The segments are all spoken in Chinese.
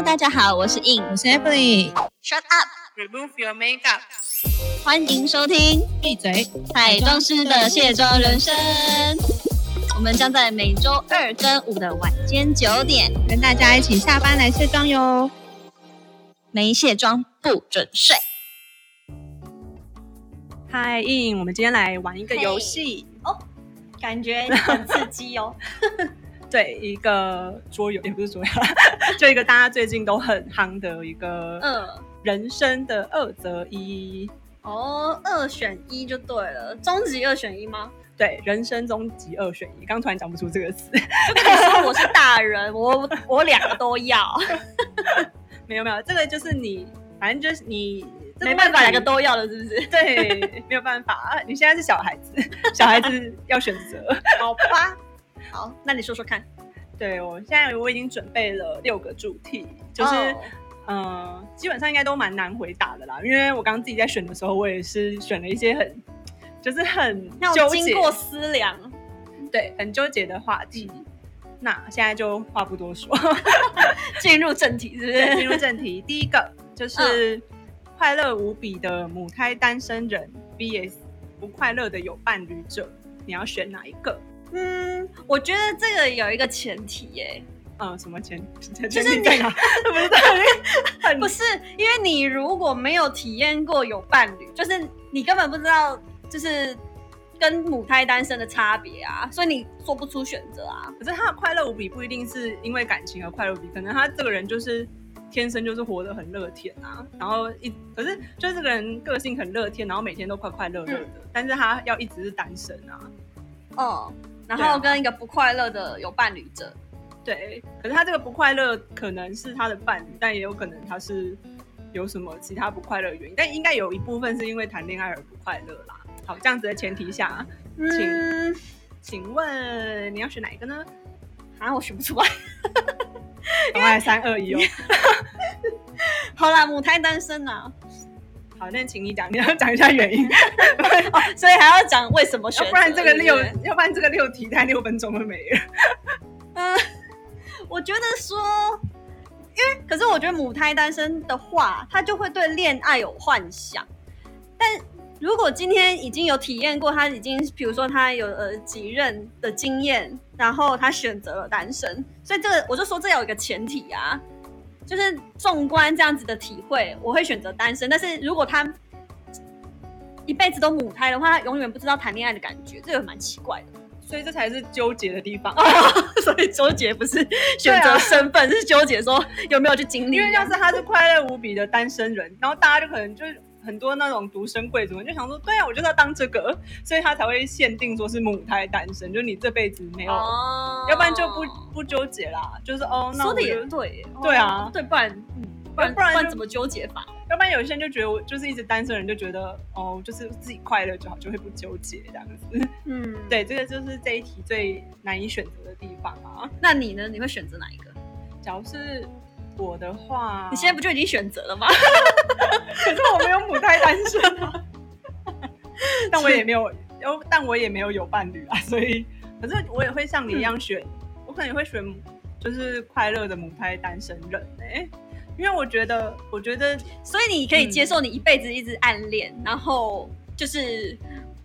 Hello，大家好，我是 In，我是 Emily。Shut up，Remove your makeup。欢迎收听闭嘴！彩妆师的卸妆人生。我们将在每周二跟五的晚间九点，跟大家一起下班来卸妆哟。没卸妆不准睡。嗨，In，我们今天来玩一个游戏感觉很刺激哦。对，一个桌游，也不是桌游，就一个大家最近都很夯的一个嗯，人生的二择一。哦，二选一就对了，终极二选一吗？对，人生终极二选一。刚突然讲不出这个词，就跟你说我是大人，我我两个都要，没有没有，这个就是你，反正就是你这没办法，两个都要了，是不是？对，没有办法。你现在是小孩子，小孩子要选择。好吧，好，那你说说看，对我现在我已经准备了六个主题，就是。哦嗯，基本上应该都蛮难回答的啦，因为我刚刚自己在选的时候，我也是选了一些很，就是很要纠结，经过思量，对，很纠结的话题。那现在就话不多说 进入正题，是不，是？进入正题。第一个就是快乐无比的母胎单身人 VS 不快乐的有伴侣者，你要选哪一个？嗯，我觉得这个有一个前提耶，嗯，什么前？提 就是你在哪？不是很 不是因为你如果没有体验过有伴侣，就是你根本不知道就是跟母胎单身的差别啊，所以你做不出选择啊。可是他的快乐无比不一定是因为感情而快乐无比，可能他这个人就是天生就是活得很乐天啊，然后一可是就是这个人个性很乐天，然后每天都快快乐乐的，但是他要一直是单身啊，嗯，然后跟一个不快乐的有伴侣者，对，可是他这个不快乐可能是他的伴侣，但也有可能他是有什么其他不快乐的原因，但应该有一部分是因为谈恋爱而不快乐啦。好，这样子的前提下，嗯，请问你要选哪一个呢？啊，我选不出来。赶快三二一哦。好啦，母胎单身啊，好，那请你讲，你要讲一下原因。所以还要讲为什么选，要不然这个六要不然这个六题才六分钟就没了。嗯，我觉得说，因为可是我觉得母胎单身的话，他就会对恋爱有幻想。但如果今天已经有体验过，他已经比如说他有呃几任的经验，然后他选择了单身，所以这个我就说这有一个前提啊，就是纵观这样子的体会，我会选择单身。但是如果他一辈子都母胎的话，他永远不知道谈恋爱的感觉，这个蛮奇怪的。所以这才是纠结的地方。所以纠结不是选择身份，是纠结说有没有去经历。因为要是他是快乐无比的单身人，然后大家就可能就是很多那种独生贵族就想说，对啊，我就是要当这个，所以他才会限定说是母胎单身，就你这辈子没有，哦要不然就不不纠结啦，就是哦，那说的也对，对啊哦对，不然嗯，不然不然就怎么纠结法？要不然有些人就觉得我就是一直单身的人就觉得哦，就是自己快乐就好，就会不纠结这样子。嗯。对，这个就是这一题最难以选择的地方啊。那你呢？你会选择哪一个？假如是我的话，你现在不就已经选择了吗？可是我没有母胎单身啊，但我也没有，有但我也没有有伴侣啊，所以，可是我也会像你一样选，我可能也会选就是快乐的母胎单身人哎、因为我觉得，我觉得所以你可以接受你一辈子一直暗恋，然后就是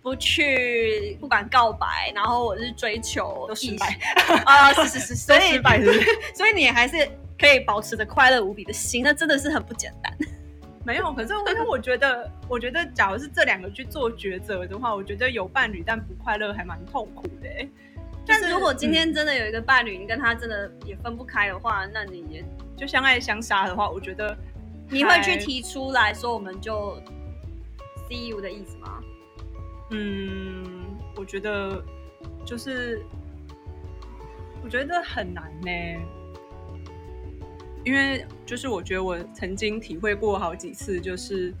不去不管告白，然后我是追求都失败。性啊，是是是，所以都失败 所以你还是可以保持着快乐无比的心，那真的是很不简单。没有，可是因为我觉得，我觉得假如是这两个去做抉择的话，我觉得有伴侣但不快乐还蛮痛苦的、但如果今嗯天真的有一个伴侣，你跟他真的也分不开的话，那你也就相爱相杀的话，我觉得你会去提出来说我们就 see you 的意思吗？嗯，我觉得就是我觉得很难呢，因为就是我觉得我曾经体会过好几次，就是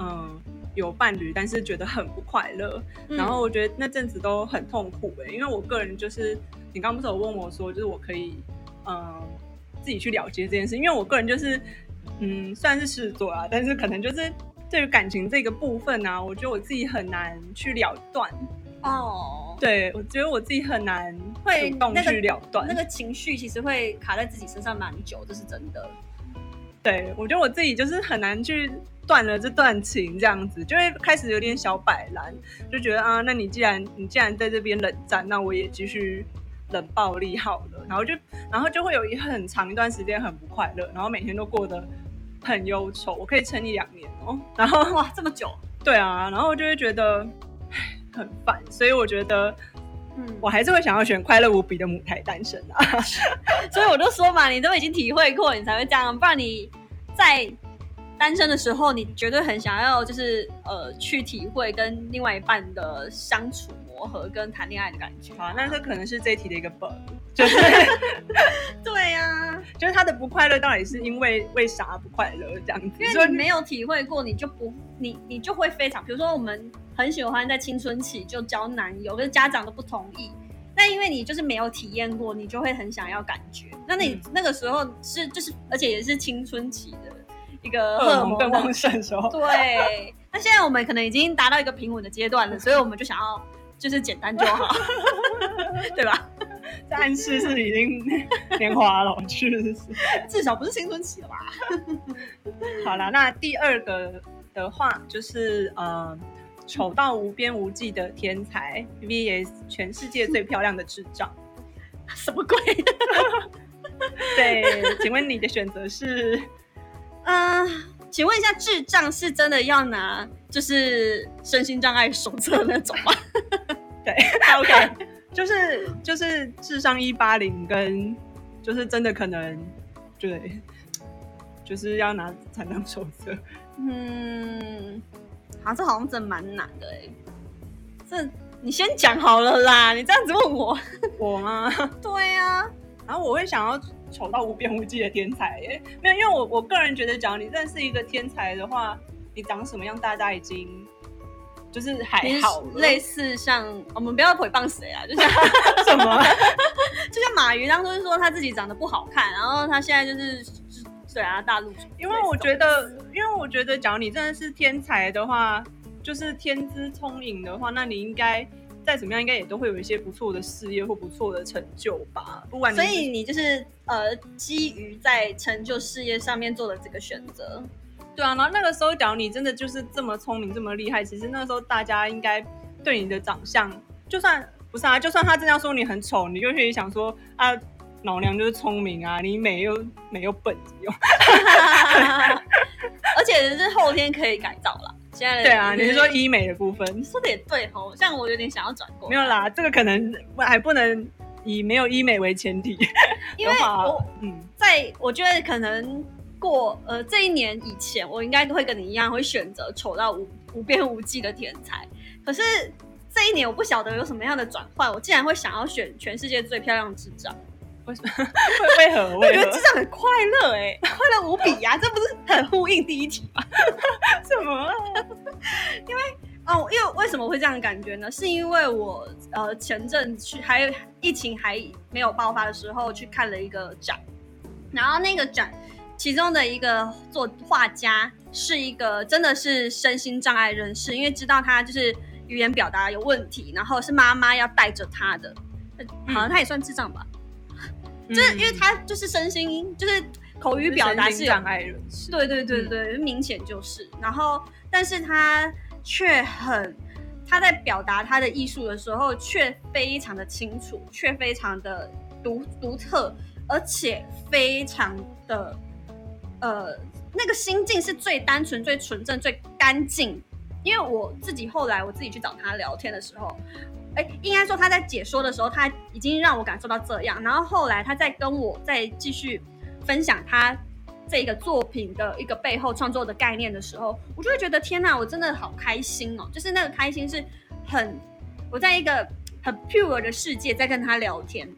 嗯有伴侣，但是觉得很不快乐，嗯。然后我觉得那阵子都很痛苦哎，因为我个人就是你刚不是有问我说，就是我可以嗯自己去了结这件事，因为我个人就是嗯虽然是狮子座啊，但是可能就是对于感情这个部分呢、啊，我觉得我自己很难去了断。哦，对我觉得我自己很难，主动那个去了断。那个情绪其实会卡在自己身上蛮久，这是真的。对我觉得我自己就是很难去断了这段情，这样子就会开始有点小摆烂，就觉得啊，那你既然你既然在这边冷战，那我也继续冷暴力好了，然后就然后就会有一很长一段时间很不快乐，然后每天都过得很忧愁，我可以撑一两年哦，然后哇，这么久，对啊，然后我就会觉得很烦，所以我觉得嗯，我还是会想要选快乐无比的母胎单身啊。所以我就说嘛，你都已经体会过，你才会这样，不然你在单身的时候，你绝对很想要就是呃去体会跟另外一半的相处磨合跟谈恋爱的感觉。好，那这可能是这一题的一个 bug，就是 对呀、就是他的不快乐到底是因为为啥不快乐这样子？因为你没有体会过，你就不你你就会非常，比如说我们很喜欢在青春期就交男友，可是家长都不同意。那因为你就是没有体验过，你就会很想要感觉。那你、嗯那个时候是就是，而且也是青春期的一个荷荷尔蒙的尔蒙更旺盛的时候，对，那现在我们可能已经达到一个平稳的阶段了，所以我们就想要就是简单就好，对吧？这暗示是已经年华老去至少不是青春期了吧？好了，那第二个的话就是呃，丑到无边无际的天才 VS 全世界最漂亮的智障。什么鬼？对，请问你的选择是？嗯、请问一下，智障是真的要拿就是身心障碍手册那种吗对？OK，就是就是智商一八零跟就是真的可能对，就是要拿才能手册。嗯，好，这好像真蛮难的哎、这你先讲好了啦，你这样子问我，我吗？对啊，然后我会想要丑到无边无际的天才耶，没有，因为我我个人觉得，只要你认识一个天才的话，你长什么样，大家已经就是还好了。类似像我们不要诽谤谁啊，就像 什么？就像马云当初是说他自己长得不好看，然后他现在就是就是对啊，大陆因为我觉得，因为我觉得，假如你真的是天才的话，就是天资聪颖的话，那你应该再怎么样，应该也都会有一些不错的事业或不错的成就吧。不管所以你就是呃，基于在成就事业上面做的这个选择，对啊，然后那个时候，假如你真的就是这么聪明、这么厉害，其实那个时候大家应该对你的长相，就算不是啊，就算他真的要说你很丑，你就可以想说啊，老娘就是聪明啊，你美又美又笨，有 而且是后天可以改造啦。现在对啊，你是说医美的部分？你说的也对哦，像我有点想要转过来，没有啦，这个可能还不能以没有医美为前提因为我嗯，在我觉得可能过呃这一年以前，我应该都会跟你一样，会选择丑到无无边无际的天才。可是这一年我不晓得有什么样的转换，我竟然会想要选全世界最漂亮的智障。为什么？为为何？我觉得智？障很快乐哎、快乐无比呀、这不是很呼应第一题吗？什么？因为哦，因为为什么会这样的感觉呢？是因为我呃前阵去还疫情还没有爆发的时候去看了一个展，然后那个展其中的一个作画家是一个真的是身心障碍人士，因为知道他就是语言表达有问题，然后是妈妈要带着他的，呃好像他也算智障吧，就是因为他就是身心就是口语表达是障碍人士，对对对对，明显就是。然后，但是他却很，他在表达他的艺术的时候，却非常的清楚，却非常的独独特，而且非常的，呃，那个心境是最单纯、最纯正、最干净。因为我自己后来我自己去找他聊天的时候，哎，应该说他在解说的时候，他已经让我感受到这样。然后后来他在跟我再继续分享他这个作品的一个背后创作的概念的时候，我就会觉得天哪，我真的好开心哦！就是那个开心是很我在一个很 pure 的世界在跟他聊天，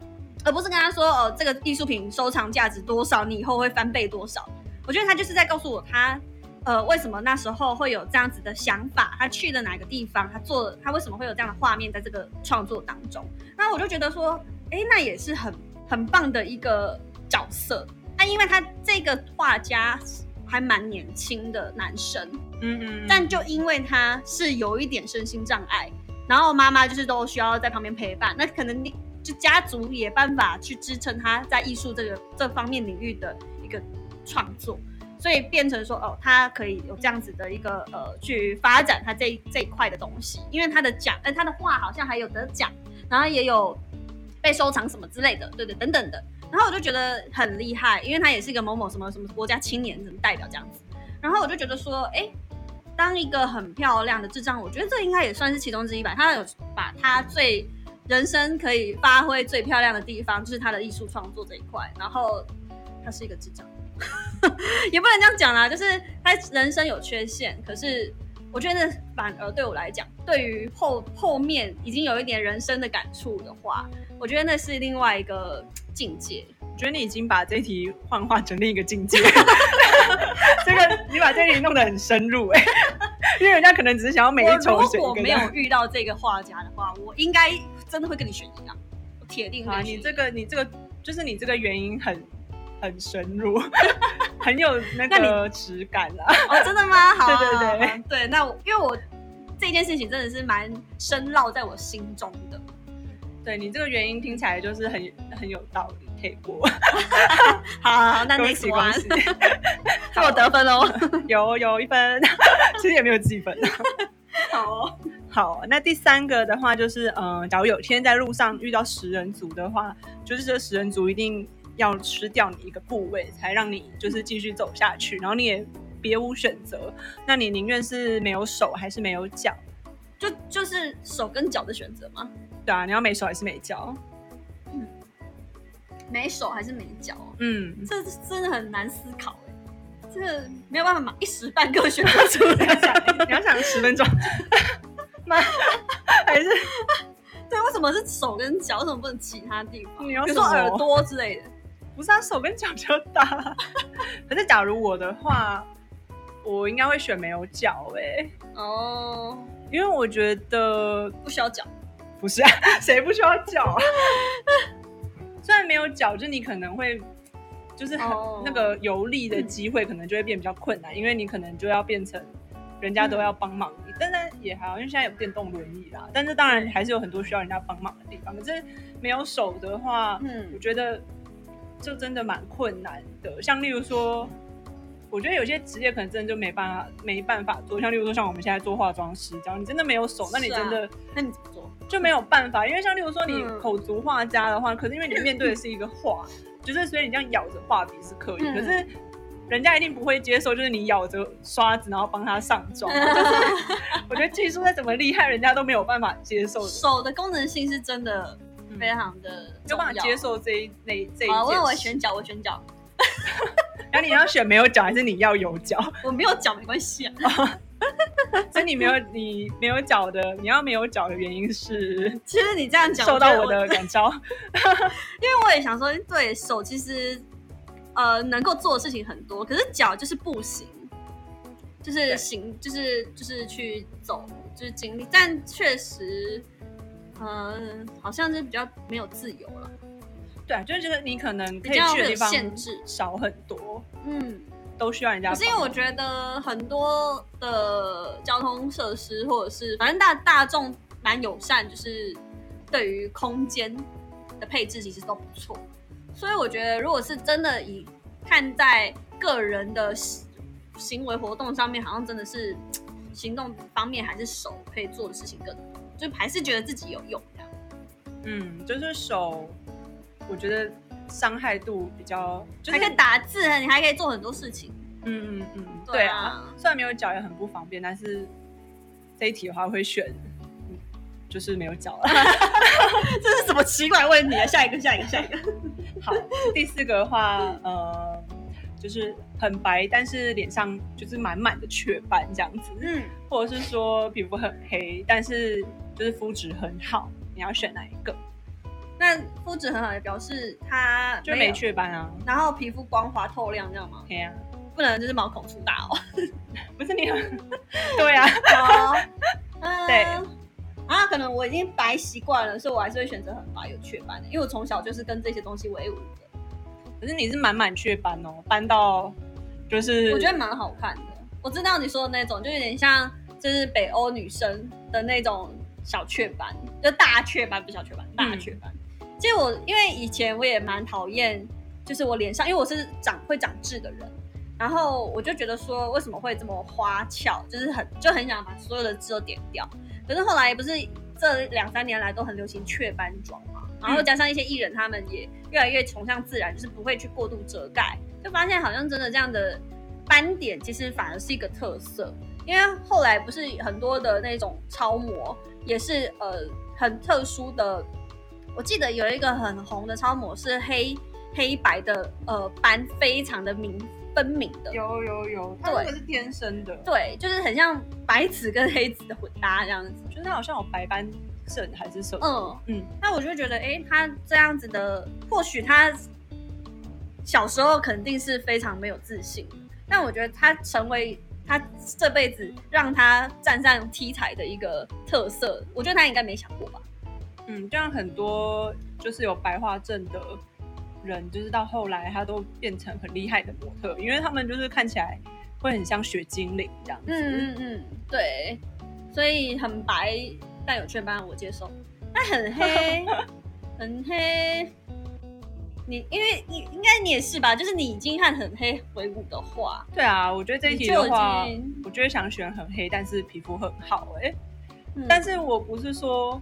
而不是跟他说哦，这个艺术品收藏价值多少，你以后会翻倍多少。我觉得他就是在告诉我他。呃，为什么那时候会有这样子的想法？他去了哪个地方？他做他为什么会有这样的画面在这个创作当中？那我就觉得说，哎，那也是很很棒的一个角色。那、因为他这个画家还蛮年轻的男生，嗯嗯，但就因为他是有一点身心障碍，然后妈妈就是都需要在旁边陪伴，那可能你就家族也办法去支撑他在艺术这个这方面领域的一个创作，所以变成说哦，他可以有这样子的一个呃去发展他这这一块的东西，因为他的奖，呃，他的画好像还有得奖，然后也有被收藏什么之类的，对对等等的。然后我就觉得很厉害，因为他也是一个某某什么什么国家青年什么代表这样子。然后我就觉得说，哎，当一个很漂亮的智障，我觉得这应该也算是其中之一吧。他有把他最人生可以发挥最漂亮的地方，就是他的艺术创作这一块。然后他是一个智障，也不能这样讲啦，就是他人生有缺陷，可是我觉得反而对我来讲，对于后后面已经有一点人生的感触的话，我觉得那是另外一个境界。我觉得你已经把这题幻化成另一个境界。这个你把这题弄得很深入哎，因为人家可能只是想要美丑选如果没有遇到这个画家的话，我应该真的会跟你选一样，我铁定啊！你这个你这个就是你这个原因很很深入，很有那个质感啊！哦，真的吗？好，对对对对，那我因为我这件事情真的是蛮深烙在我心中的。对你这个原因听起来就是很很有道理，可以过。好，那 next one，给我 得分哦，有有一分，其实也没有几分。好，好，那第三个的话就是，嗯，假如有天在路上遇到食人族的话，就是这食人族一定要吃掉你一个部位，才让你就是继续走下去，然后你也别无选择，那你宁愿是没有手还是没有脚？就就是手跟脚的选择吗？对啊，你要没手还是没脚？嗯，没手还是没脚？嗯，这真的很难思考哎，这个没有办法嘛，一时半刻选不出来。你要想十分钟 吗？还是对？为什么是手跟脚？为什么不能其他地方？你要说耳朵之类的？不是啊，手跟脚比较大。可是假如我的话，我应该会选没有脚哎。哦。因为我觉得不需要脚，不是啊？谁不需要脚啊？虽然没有脚，就你可能会就是很那个游历的机会，可能就会变比较困难，因为你可能就要变成人家都要帮忙你。但是也还好，因为现在有电动轮椅啦。但是当然还是有很多需要人家帮忙的地方。可是没有手的话，嗯，我觉得就真的蛮困难的。像例如说。我觉得有些职业可能真的就没办法没办法做，像例如说像我们现在做化妆师这样，你真的没有手，那你真的那你怎么做就没有办法。因为像例如说你口足画家的话，可是因为你面对的是一个画，就是所以你这样咬着画笔是可以，可是人家一定不会接受，就是你咬着刷子然后帮他上妆。就是我觉得技术再怎么厉害，人家都没有办法接受。手的功能性是真的非常的有办法接受这一那这一件。我我选脚，我选脚。那你要选没有脚还是你要有脚？我没有脚没关系啊。所以你没有你没有脚的，你要没有脚的原因是，其实你这样讲受到我的感召，因为我也想说，对手其实呃能够做的事情很多，可是脚就是不行，就是行就是就是去走就是经历，但确实嗯好像是比较没有自由了。对，就是觉得你可能可以去的地方限制少很多，嗯，都需要人家。可是因为我觉得很多的交通设施或者是反正大大众蛮友善，就是对于空间的配置其实都不错。所以我觉得，如果是真的以看在个人的行为活动上面，好像真的是行动方面还是手可以做的事情更多，就还是觉得自己有用这样。嗯，就是手。我觉得伤害度比较，还可以打字，你还可以做很多事情。嗯嗯嗯，对啊。虽然没有脚也很不方便，但是这一题的话会选，就是没有脚了。这是什么奇怪问题啊？下一个，下一个，下一个。好，第四个的话，呃，就是很白，但是脸上就是满满的雀斑这样子。嗯，或者是说皮肤很黑，但是就是肤质很好，你要选哪一个？那肤质很好，也表示他就没雀斑啊，然后皮肤光滑透亮，这样吗？对啊，不能就是毛孔粗大哦。不是你，对啊，对啊，可能我已经白习惯了，所以我还是会选择很白有雀斑的，因为我从小就是跟这些东西为伍的。可是你是满满雀斑哦，斑到就是我觉得蛮好看的。我知道你说的那种，就有点像就是北欧女生的那种小雀斑，就大雀斑不小雀斑，大雀斑。其实我因为以前我也蛮讨厌，就是我脸上，因为我是长会长痣的人，然后我就觉得说为什么会这么花俏，就是很就很想把所有的痣都点掉。可是后来不是这两三年来都很流行雀斑妆嘛，然后加上一些艺人他们也越来越崇尚自然，就是不会去过度遮盖，就发现好像真的这样的斑点其实反而是一个特色。因为后来不是很多的那种超模也是呃很特殊的，我记得有一个很红的超模是黑黑白的呃斑非常的明分明的，有有有，它对那个是天生的，对，就是很像白纸跟黑纸的混搭这样子。就是他好像有白斑症还是什么，嗯嗯，那我就觉得，哎、他这样子的，或许他小时候肯定是非常没有自信，但我觉得他成为他这辈子让他站上 T 台的一个特色，我觉得他应该没想过吧。嗯，就像很多就是有白化症的人，就是到后来他都变成很厉害的模特，因为他们就是看起来会很像雪精灵这样子。嗯嗯嗯，对，所以很白但有雀斑我接受，但很黑很黑。你因为你应该你也是吧，就是你已经和很黑为伍的话，对啊，我觉得这一题你就已的话，我觉得想选很黑，但是皮肤很好、哎、嗯。但是我不是说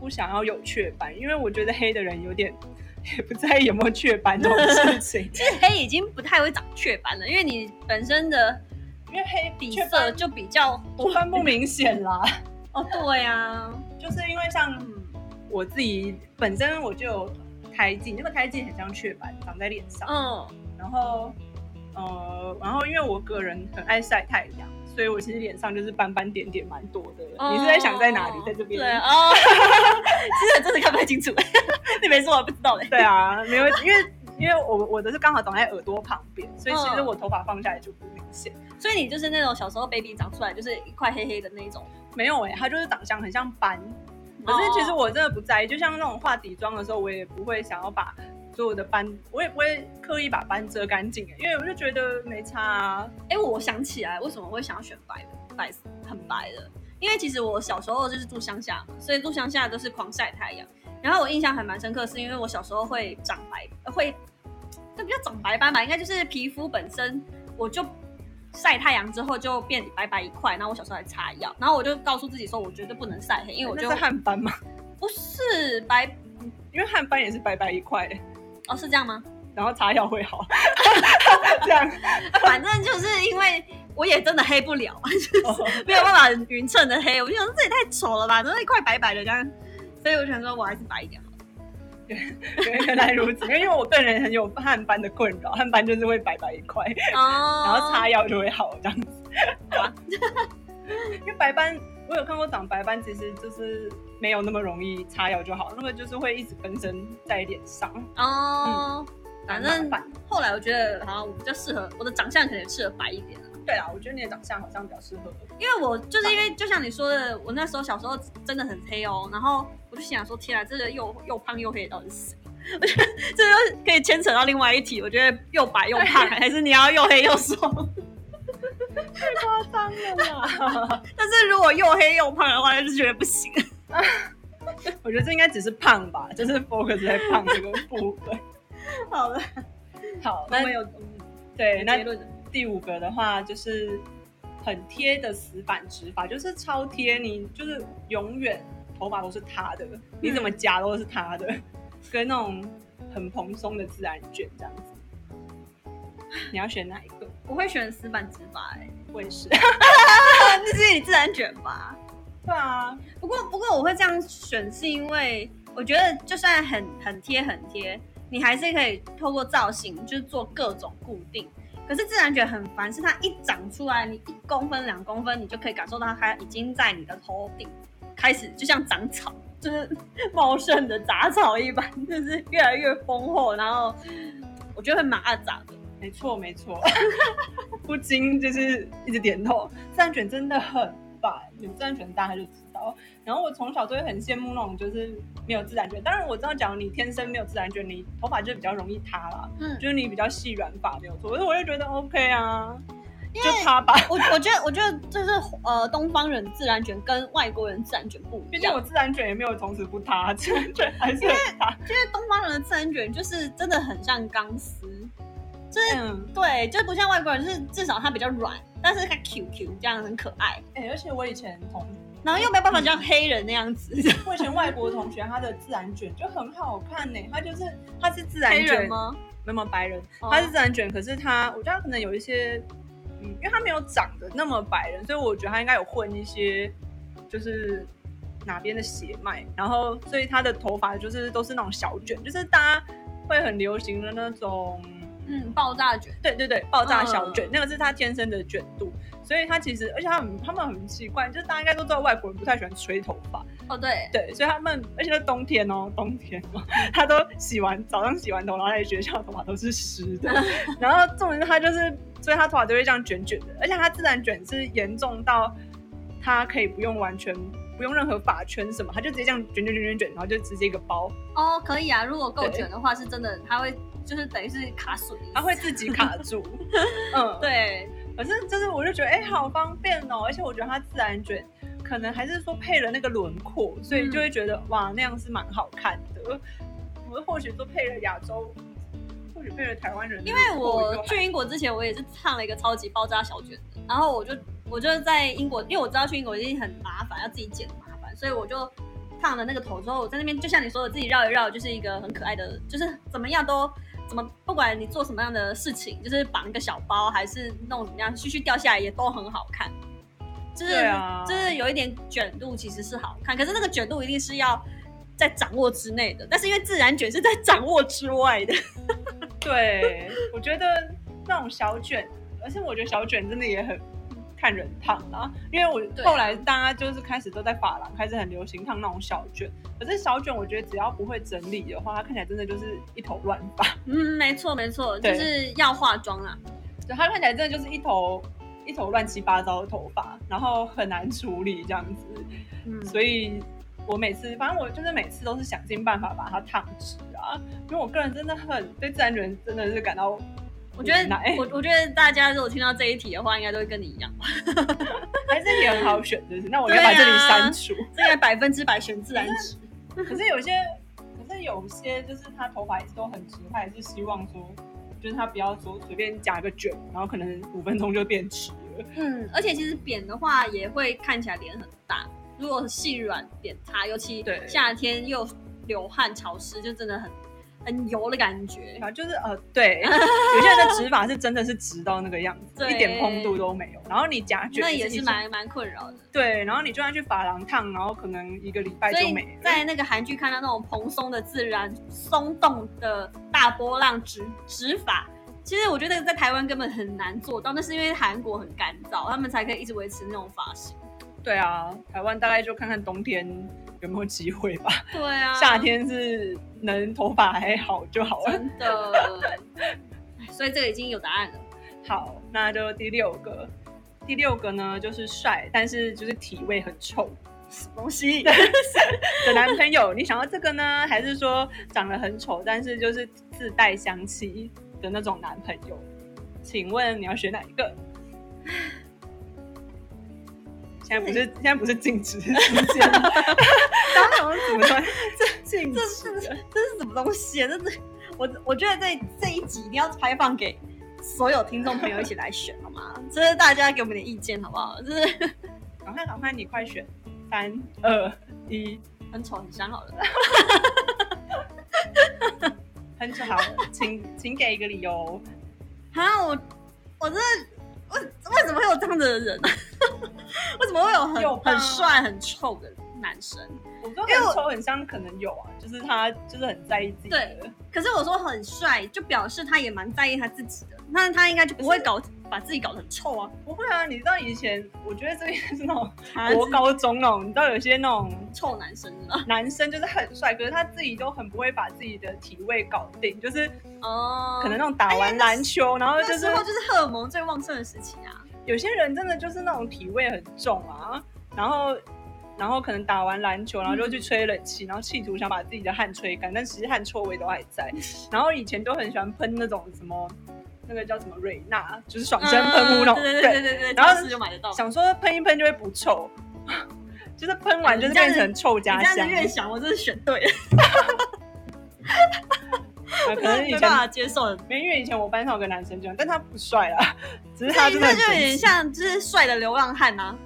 不想要有雀斑，因为我觉得黑的人有点也不在意有没有雀斑这种事 情，其实黑已经不太会长雀斑了，因为你本身的因为黑底色就比较多雀斑不明显啦，哦，对呀、就是因为像嗯。我自己本身我就有胎记，那个胎记很像雀斑长在脸上，嗯，然后呃，然后因为我个人很爱晒太阳。所以我其实脸上就是斑斑点点蛮多的。你是在想在哪里？在这边？对哦，其实真的看不太清楚，你没说我不知道嘞。对啊，没有，因为因为我我的是刚好长在耳朵旁边，所以其实嗯我头发放下来就不明显。所以你就是那种小时候 baby 长出来就是一块黑黑的那种。没有哎、它就是长相很像斑，可是其实我真的不在意。就像那种化底妆的时候，我也不会想要把所有的斑，我也不会刻意把斑遮干净、欸，因为我就觉得没差啊。哎、我想起来为什么会想要选白的，白很白的，因为其实我小时候就是住乡下嘛，所以住乡下都是狂晒太阳。然后我印象还蛮深刻，是因为我小时候会长白，呃会，这不叫长白斑吧，应该就是皮肤本身我就晒太阳之后就变白白一块，然后我小时候还擦药，然后我就告诉自己说我绝对不能晒黑，因为我就那是汗斑嘛，不是白因为汗斑也是白白一块、欸，哦，是这样吗？然后擦药会好。这样，反正就是因为我也真的黑不了，哦没有办法很匀称的黑，我就想说这也太丑了吧，怎么一块白白的这样？所以我想说我还是白一点好了。原来如此。因为我个人很有汗斑的困扰，汗斑就是会白白一块，哦 然后擦药就会好这样子。好吧因为白斑，我有看过长白斑，其实就是没有那么容易擦药就好，那个就是会一直根深在脸上。哦，反正后来我觉得好像我比较适合我的长相，可能适合白一点啊对啊，我觉得你的长相好像比较适合。因为我就是因为就像你说的，我那时候小时候真的很黑哦，然后我就想说，天啊，这个又又胖又黑到底是谁？我觉得这就可以牵扯到另外一题，我觉得又白又胖，还是你要又黑又瘦？太夸张了啦！但是如果又黑又胖的话，就觉得不行。我觉得这应该只是胖吧，就是 focus 在胖这个部分。好了，好，那我们有对那第五个的话就是很贴的死板直发，就是超贴，你就是永远头发都是塌的，你怎么夹都是塌的，跟那种很蓬松的自然卷这样子。你要选哪一个？我会选死板直发、欸，我也是。那是你自然卷吧？对啊，不过不过我会这样选，是因为我觉得就算很很贴很贴，你还是可以透过造型就是做各种固定。可是自然卷很烦，是它一长出来，你一公分两公分，你就可以感受到它已经在你的头顶开始，就像长草，就是茂盛的杂草一般，就是越来越丰厚，然后我觉得会蛮阿杂的。没错没错，不禁就是一直点头。自然卷真的很烦，有自然卷大概就知道。然后我从小就会很羡慕那种就是没有自然卷，当然我知道，讲你天生没有自然卷，你头发就比较容易塌啦，嗯，就是你比较细软发没有错。可是我就觉得 OK 啊，就他吧。我我觉得我觉得就是呃东方人自然卷跟外国人自然卷不一样毕竟我。自然卷也没有从此不塌，自然卷还是很塌。因为东方人的自然卷就是真的很像钢丝，就是、嗯，对，就不像外国人，就是至少它比较软，但是它 Q Q 这样很可爱，哎、而且我以前同然后又没有办法像黑人那样子。我以前外国同学他的自然卷就很好看呢、他就是他是自然卷？吗？没有白人，哦他是自然卷，可是他我觉得他可能有一些，嗯，因为他没有长得那么白人，所以我觉得他应该有混一些，就是哪边的血脉，然后所以他的头发就是都是那种小卷，就是大家会很流行的那种。嗯，爆炸卷。对对对，爆炸小卷，嗯。那个是他天生的卷度，所以他其实，而且他们他们很奇怪，就是大家应该都知道外国人不太喜欢吹头发，哦，对，对，所以他们，而且是冬天哦，冬天哦，他都洗完早上洗完头，然后在学校头发都是湿的，然后重点是他就是，所以他头发都会这样卷卷的，而且他自然卷是严重到他可以不用完全不用任何发圈什么，他就直接这样卷卷卷卷卷，然后就直接一个包，哦，可以啊，如果够卷的话，是真的，他会就是等于是卡榫的意思，他会自己卡住，嗯，对，可是就是我就觉得哎、好方便哦，而且我觉得它自然卷可能还是说配了那个轮廓，所以就会觉得、哇那样是蛮好看的。我或许说配了亚洲，或许配了台湾人因，为我去英国之前，我也是烫了一个超级爆炸小卷的，然后我就我就在英国，因为我知道去英国一定很麻烦，要自己剪麻烦，所以我就烫了那个头之后，我在那边就像你说的，自己绕一绕，就是一个很可爱的，就是怎么样都怎么，不管你做什么样的事情，就是绑一个小包还是弄怎么样，絮絮掉下来也都很好看。就是、啊就是有一点卷度，其实是好看，可是那个卷度一定是要在掌握之内的，但是因为自然卷是在掌握之外的。对，我觉得那种小卷，而且我觉得小卷真的也很看人烫啦，因为我后来大家就是开始都在发廊开始很流行烫那种小卷，可是小卷我觉得只要不会整理的话，它看起来真的就是一头乱发。嗯，没错没错，就是要化妆啊。对，它看起来真的就是一头一头乱七八糟的头发，然后很难处理这样子，嗯，所以我每次反正我就是每次都是想尽办法把它烫直啊，因为我个人真的很对自然卷真的是感到我觉得我我觉得大家如果听到这一题的话，应该都会跟你一样吧。还是也很好选，就是那我就把这里删除。这个百分之百选自然直。可是有些，可是有些就是他头发一直都很直，他也是希望说，就是他不要说随便夹个卷，然后可能五分钟就变直了。嗯，而且其实扁的话也会看起来脸很大。如果细软扁塌，尤其对夏天又流汗潮湿，就真的很很油的感觉。然后就是呃，对，有些人的直发是真的是直到那个样子，一点蓬度都没有。然后你夹卷，那也是蛮蛮困扰的。对，然后你就算去发廊烫，然后可能一个礼拜就没了。在那个韩剧看到那种蓬松的自然松动的大波浪直直发，其实我觉得在台湾根本很难做到，那是因为韩国很干燥，他们才可以一直维持那种发型。对啊，台湾大概就看看冬天有没有机会吧。对啊，夏天是能头发还好就好了。真的，所以这个已经有答案了。好，那就第六个，第六个呢就是帅，但是就是体味很臭什么东西？的男朋友。你想要这个呢，还是说长得很丑，但是就是自带香气的那种男朋友？请问你要选哪一个？现在不是现在不是禁止的时间，刚刚怎么说？这静这止是这是什么东西啊？这是我我觉得这这一集一定要开放给所有听众朋友一起来选，好吗？这是大家给我们点意见，好不好？这是赶快赶快，你快选！三二一，很丑很香，好了。很好，请请给一个理由。啊，我我真的为为什么会有这样的人？为什么会有很有很帅很臭的男生？我说很丑很香，可能有啊，就是他就是很在意自己的。可是我说很帅，就表示他也蛮在意他自己的，那他应该就不会搞把自己搞得很臭啊。不会啊，你知道以前，我觉得这边是那种他国高中那种，你知道有些那种臭男生啊。男生就是很帅，可是他自己都很不会把自己的体味搞定，就是哦，可能那种打完篮球，然后就是就是荷尔蒙最旺盛的时期啊。有些人真的就是那种体味很重啊，然后然后可能打完篮球，然后就去吹冷气，然后企图想把自己的汗吹干，但其实汗臭味都还在。然后以前都很喜欢喷那种什么。那那个叫什么瑞娜，就是爽身喷雾那种，嗯对对对对对，然后就买得到。想说喷一喷就会不臭，就是喷完就是变成臭你这样子加香。越想，我真是选对了，呃 可能以没办法接受。没，因为以前我班上有个男生这样，但他不帅啦，只是他真的就有点像，就是帅的流浪汉啊。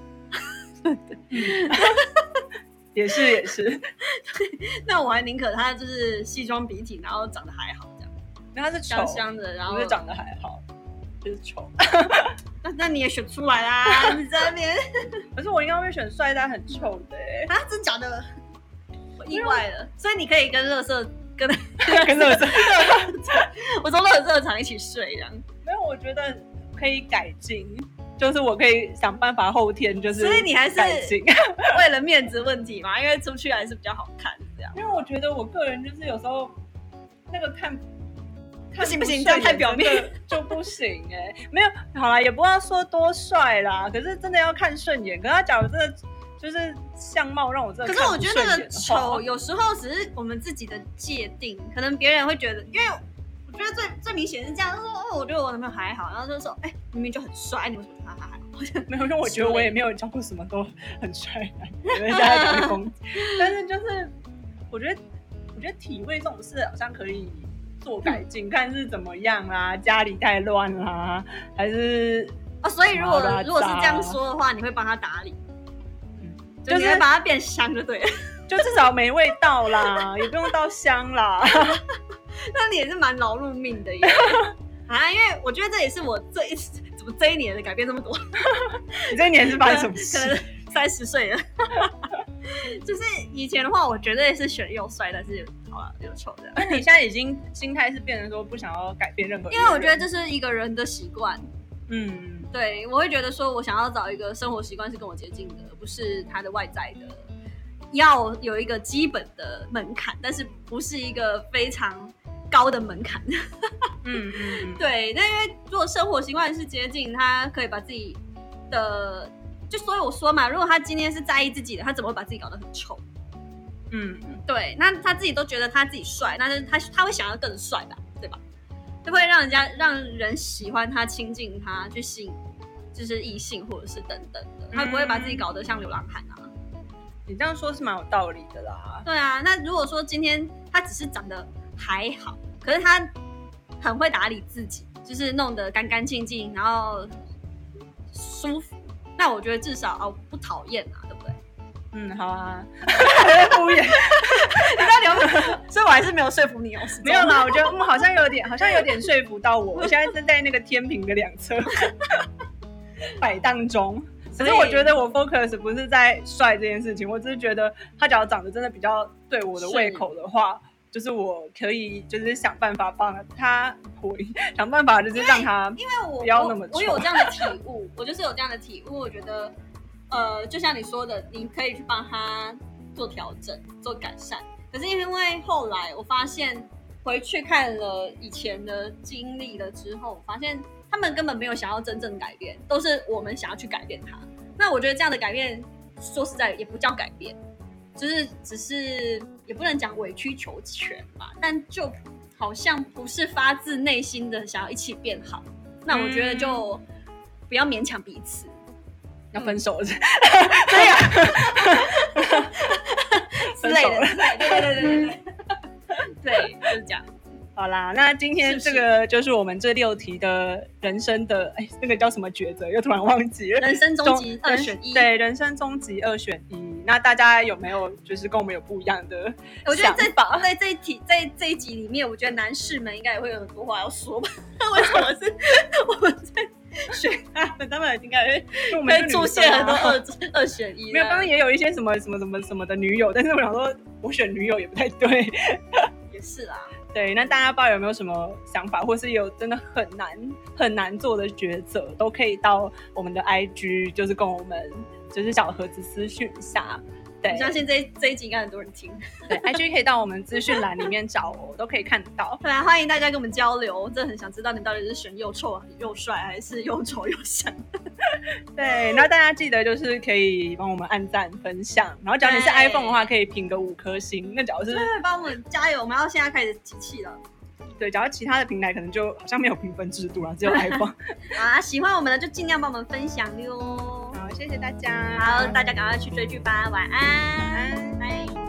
也是也是，那我还宁可他就是西装笔挺，然后长得还好这样，因为他是丑香，香的，然后长得还好，就是丑。那那你也选出来啦，你在那边可是我应该会选帅但很丑的、欸，啊，真假的？我意外了，所以你可以跟乐色跟 跟乐色。我说乐色场一起睡这样，没有，我觉得可以改进，就是我可以想办法后天就是，所以你还是改进，为了面子问题嘛，因为出去还是比较好看这样。因为我觉得我个人就是有时候那个看。不行不行看这样太表面就不行哎、没有好啦，也不要说多帅啦，可是真的要看顺眼。可是他假如真的就是相貌让我真的可是我觉得那个丑有时候只是我们自己的界定，可能别人会觉得，因为我觉得最最明显是这样，就说哦，我觉得我男朋友还好，然后就说，哎、明明就很帅，你为什么他还好？没有，因为我觉得我也没有交过什么都很帅人，人家在讲攻击。但是就是我觉得，我觉得体味这种事好像可以做改进，看是怎么样啦，家里太乱啦，还是哦，所以如果如果是这样说的话，你会帮他打理，嗯就就是把它变香就对了。就至少没味道啦，也不用到香啦。那你也是蛮劳碌命的耶。啊，因为我觉得这也是我这一怎么这一年的改变这么多，你这一年是发生什么可事？能三十岁了。就是以前的话，我绝对是选又帅，但是好了又丑的。那你现在已经心态是变成说不想要改变任何因为我觉得这是一个人的习惯，嗯，对我会觉得说我想要找一个生活习惯是跟我接近的，而不是他的外在的，要有一个基本的门槛，但是不是一个非常高的门槛。嗯嗯嗯，对，那因为如果生活习惯是接近，他可以把自己的，就所以我说嘛，如果他今天是在意自己的，他怎么会把自己搞得很丑？嗯，对，那他自己都觉得他自己帅，那是他他会想要更帅吧？就会让人家让人喜欢他、亲近他、去吸引，就是异性或者是等等的，他不会把自己搞得像流浪汉啊。你这样说是蛮有道理的啦。对啊，那如果说今天他只是长得还好，可是他很会打理自己，就是弄得干干净净，然后舒服，那我觉得至少哦不讨厌啊？嗯，好啊，敷衍。你到底有没有？所以我还是没有说服你哦。没有啦，我觉得嗯，好像有点，好像有点说服到我。我现在正在那个天平的两侧 摆荡中。可是我觉得我 focus 不是在帅这件事情，我只是觉得他只要长得真的比较对我的胃口的话，就是我可以就是想办法帮他，回想办法就是让他因为我不要那么我我有这样的体悟，我就是有这样的体悟。我觉得，呃，就像你说的，你可以去帮他做调整、做改善。可是因为后来我发现，回去看了以前的经历了之后，我发现他们根本没有想要真正改变，都是我们想要去改变他。那我觉得这样的改变，说实在也不叫改变，就是只是也不能讲委曲求全吧，但就好像不是发自内心的想要一起变好。那我觉得就不要勉强彼此。要 分手了。对呀、之类的，对对对对对 就是这样。好啦，那今天这个就是我们这六题的人生的，哎，那个叫什么抉择？又突然忘记了。人生终极二选一。，对，人生终极二选一。那大家有没有就是跟我们有不一样的我觉得？在在这一题在这一集里面，我觉得男士们应该也会有很多话要说吧？为什么是我们在选他们？他们应该会出现很多二二选一。没有，刚刚也有一些什么什么什么什么的女友，但是我想说，我选女友也不太对。也是啦。对，那大家不知道有没有什么想法，或是有真的很难很难做的抉择，都可以到我们的 IG，就是跟我们就是小盒子私讯一下。我相信这这一集应该很多人听。对 还是可以到我们资讯栏里面找我都可以看到本来欢迎大家跟我们交流真的很想知道你到底是选又臭又帅还是又丑又香。对那大家记得就是可以帮我们按赞分享然后只要你是 iphone 的话可以评个五颗星那假如是帮我们加油我们要现在开始集气了。对假如其他的平台可能就好像没有评分制度了只有 iphone 啊喜欢我们的就尽量帮我们分享哟。谢谢大家。好，大家赶快去追剧吧，晚安，晚安，拜。